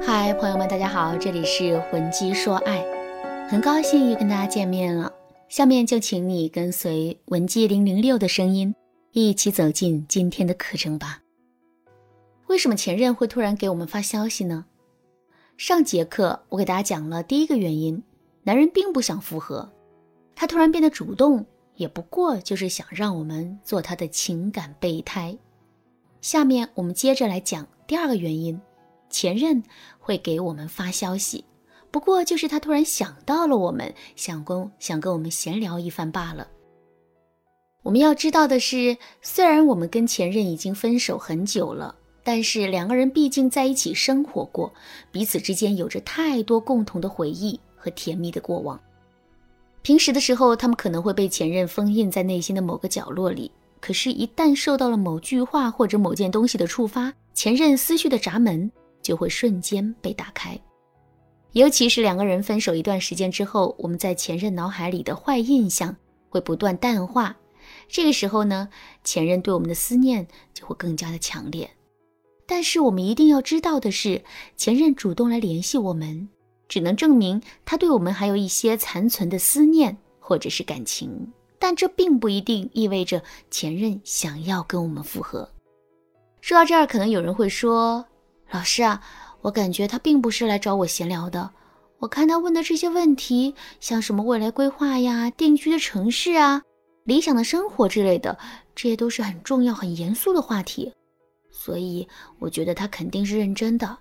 嗨，朋友们，大家好，这里是魂姬说爱，很高兴又跟大家见面了。下面就请你跟随文姬零零六的声音，一起走进今天的课程吧。为什么前任会突然给我们发消息呢？上节课我给大家讲了第一个原因，男人并不想复合，他突然变得主动，也不过就是想让我们做他的情感备胎。下面我们接着来讲第二个原因。前任会给我们发消息，不过就是他突然想到了我们，想跟想跟我们闲聊一番罢了。我们要知道的是，虽然我们跟前任已经分手很久了，但是两个人毕竟在一起生活过，彼此之间有着太多共同的回忆和甜蜜的过往。平时的时候，他们可能会被前任封印在内心的某个角落里，可是，一旦受到了某句话或者某件东西的触发，前任思绪的闸门。就会瞬间被打开，尤其是两个人分手一段时间之后，我们在前任脑海里的坏印象会不断淡化。这个时候呢，前任对我们的思念就会更加的强烈。但是我们一定要知道的是，前任主动来联系我们，只能证明他对我们还有一些残存的思念或者是感情，但这并不一定意味着前任想要跟我们复合。说到这儿，可能有人会说。老师啊，我感觉他并不是来找我闲聊的。我看他问的这些问题，像什么未来规划呀、定居的城市啊、理想的生活之类的，这些都是很重要、很严肃的话题。所以我觉得他肯定是认真的。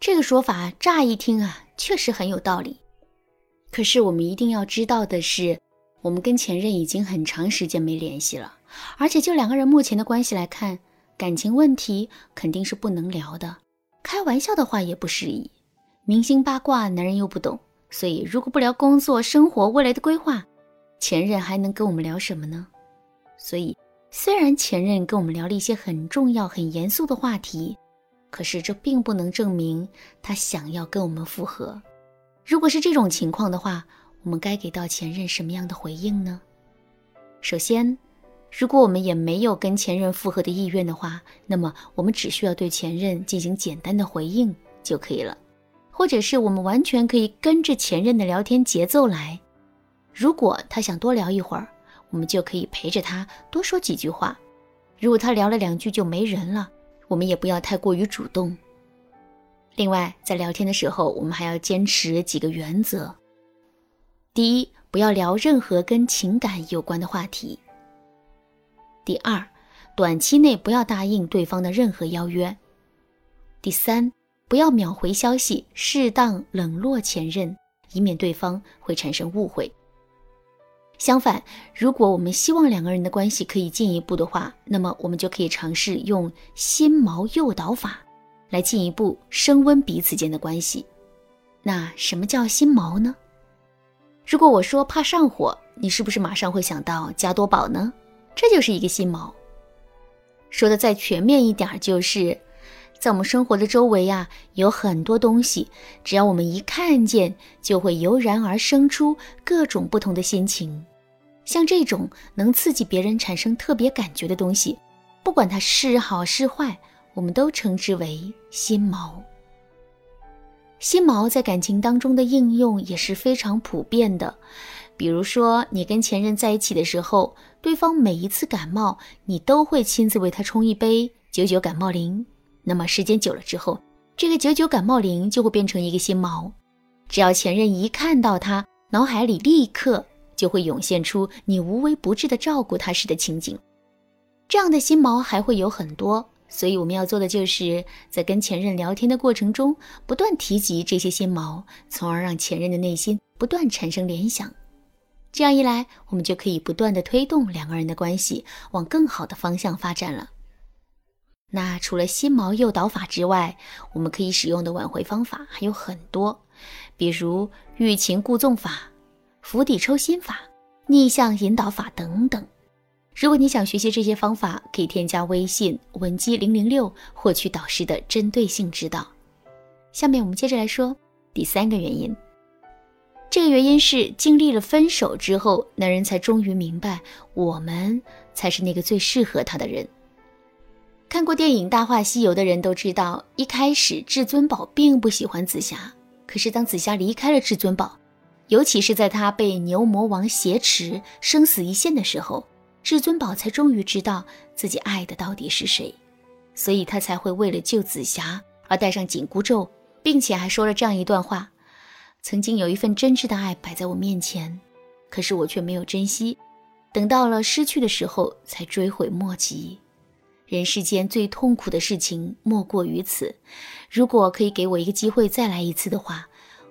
这个说法乍一听啊，确实很有道理。可是我们一定要知道的是，我们跟前任已经很长时间没联系了，而且就两个人目前的关系来看。感情问题肯定是不能聊的，开玩笑的话也不适宜。明星八卦，男人又不懂，所以如果不聊工作、生活、未来的规划，前任还能跟我们聊什么呢？所以，虽然前任跟我们聊了一些很重要、很严肃的话题，可是这并不能证明他想要跟我们复合。如果是这种情况的话，我们该给到前任什么样的回应呢？首先。如果我们也没有跟前任复合的意愿的话，那么我们只需要对前任进行简单的回应就可以了，或者是我们完全可以跟着前任的聊天节奏来。如果他想多聊一会儿，我们就可以陪着他多说几句话。如果他聊了两句就没人了，我们也不要太过于主动。另外，在聊天的时候，我们还要坚持几个原则：第一，不要聊任何跟情感有关的话题。第二，短期内不要答应对方的任何邀约。第三，不要秒回消息，适当冷落前任，以免对方会产生误会。相反，如果我们希望两个人的关系可以进一步的话，那么我们就可以尝试用心锚诱导法，来进一步升温彼此间的关系。那什么叫心锚呢？如果我说怕上火，你是不是马上会想到加多宝呢？这就是一个心锚。说的再全面一点，就是在我们生活的周围呀，有很多东西，只要我们一看见，就会油然而生出各种不同的心情。像这种能刺激别人产生特别感觉的东西，不管它是好是坏，我们都称之为心锚。心锚在感情当中的应用也是非常普遍的。比如说，你跟前任在一起的时候，对方每一次感冒，你都会亲自为他冲一杯九九感冒灵。那么时间久了之后，这个九九感冒灵就会变成一个心锚。只要前任一看到他，脑海里立刻就会涌现出你无微不至的照顾他时的情景。这样的心锚还会有很多，所以我们要做的就是在跟前任聊天的过程中，不断提及这些心锚，从而让前任的内心不断产生联想。这样一来，我们就可以不断的推动两个人的关系往更好的方向发展了。那除了心锚诱导法之外，我们可以使用的挽回方法还有很多，比如欲擒故纵法、釜底抽薪法、逆向引导法等等。如果你想学习这些方法，可以添加微信文姬零零六，获取导师的针对性指导。下面我们接着来说第三个原因。这个原因是经历了分手之后，男人才终于明白，我们才是那个最适合他的人。看过电影《大话西游》的人都知道，一开始至尊宝并不喜欢紫霞，可是当紫霞离开了至尊宝，尤其是在他被牛魔王挟持、生死一线的时候，至尊宝才终于知道自己爱的到底是谁，所以他才会为了救紫霞而戴上紧箍咒，并且还说了这样一段话：曾经有一份真挚的爱摆在我面前，可是我却没有珍惜，等到了失去的时候才追悔莫及。人世间最痛苦的事情莫过于此。如果可以给我一个机会再来一次的话，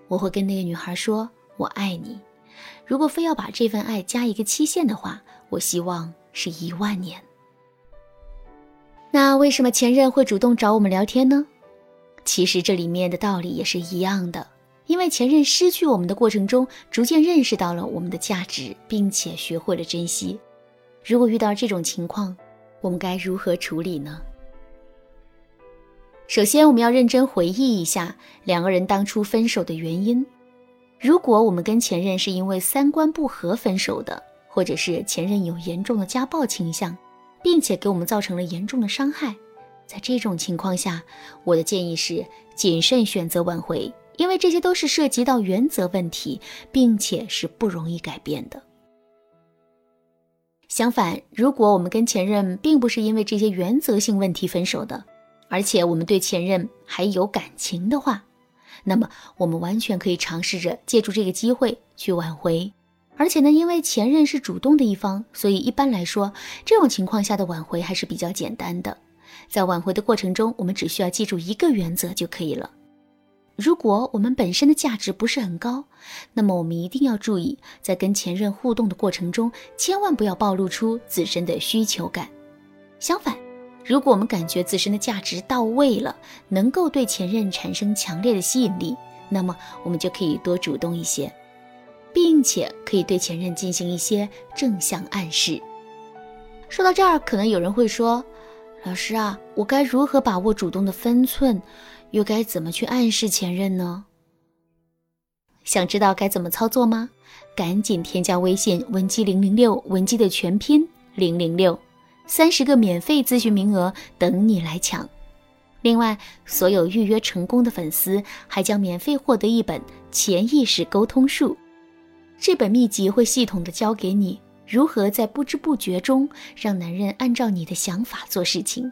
我会跟那个女孩说。我爱你。如果非要把这份爱加一个期限的话，我希望是一万年。那为什么前任会主动找我们聊天呢？其实这里面的道理也是一样的，因为前任失去我们的过程中，逐渐认识到了我们的价值，并且学会了珍惜。如果遇到这种情况，我们该如何处理呢？首先，我们要认真回忆一下两个人当初分手的原因。如果我们跟前任是因为三观不合分手的，或者是前任有严重的家暴倾向，并且给我们造成了严重的伤害，在这种情况下，我的建议是谨慎选择挽回，因为这些都是涉及到原则问题，并且是不容易改变的。相反，如果我们跟前任并不是因为这些原则性问题分手的，而且我们对前任还有感情的话，那么，我们完全可以尝试着借助这个机会去挽回，而且呢，因为前任是主动的一方，所以一般来说，这种情况下的挽回还是比较简单的。在挽回的过程中，我们只需要记住一个原则就可以了。如果我们本身的价值不是很高，那么我们一定要注意，在跟前任互动的过程中，千万不要暴露出自身的需求感。相反，如果我们感觉自身的价值到位了，能够对前任产生强烈的吸引力，那么我们就可以多主动一些，并且可以对前任进行一些正向暗示。说到这儿，可能有人会说：“老师啊，我该如何把握主动的分寸？又该怎么去暗示前任呢？”想知道该怎么操作吗？赶紧添加微信文姬零零六，文姬的全拼零零六。三十个免费咨询名额等你来抢，另外，所有预约成功的粉丝还将免费获得一本《潜意识沟通术》。这本秘籍会系统的教给你如何在不知不觉中让男人按照你的想法做事情。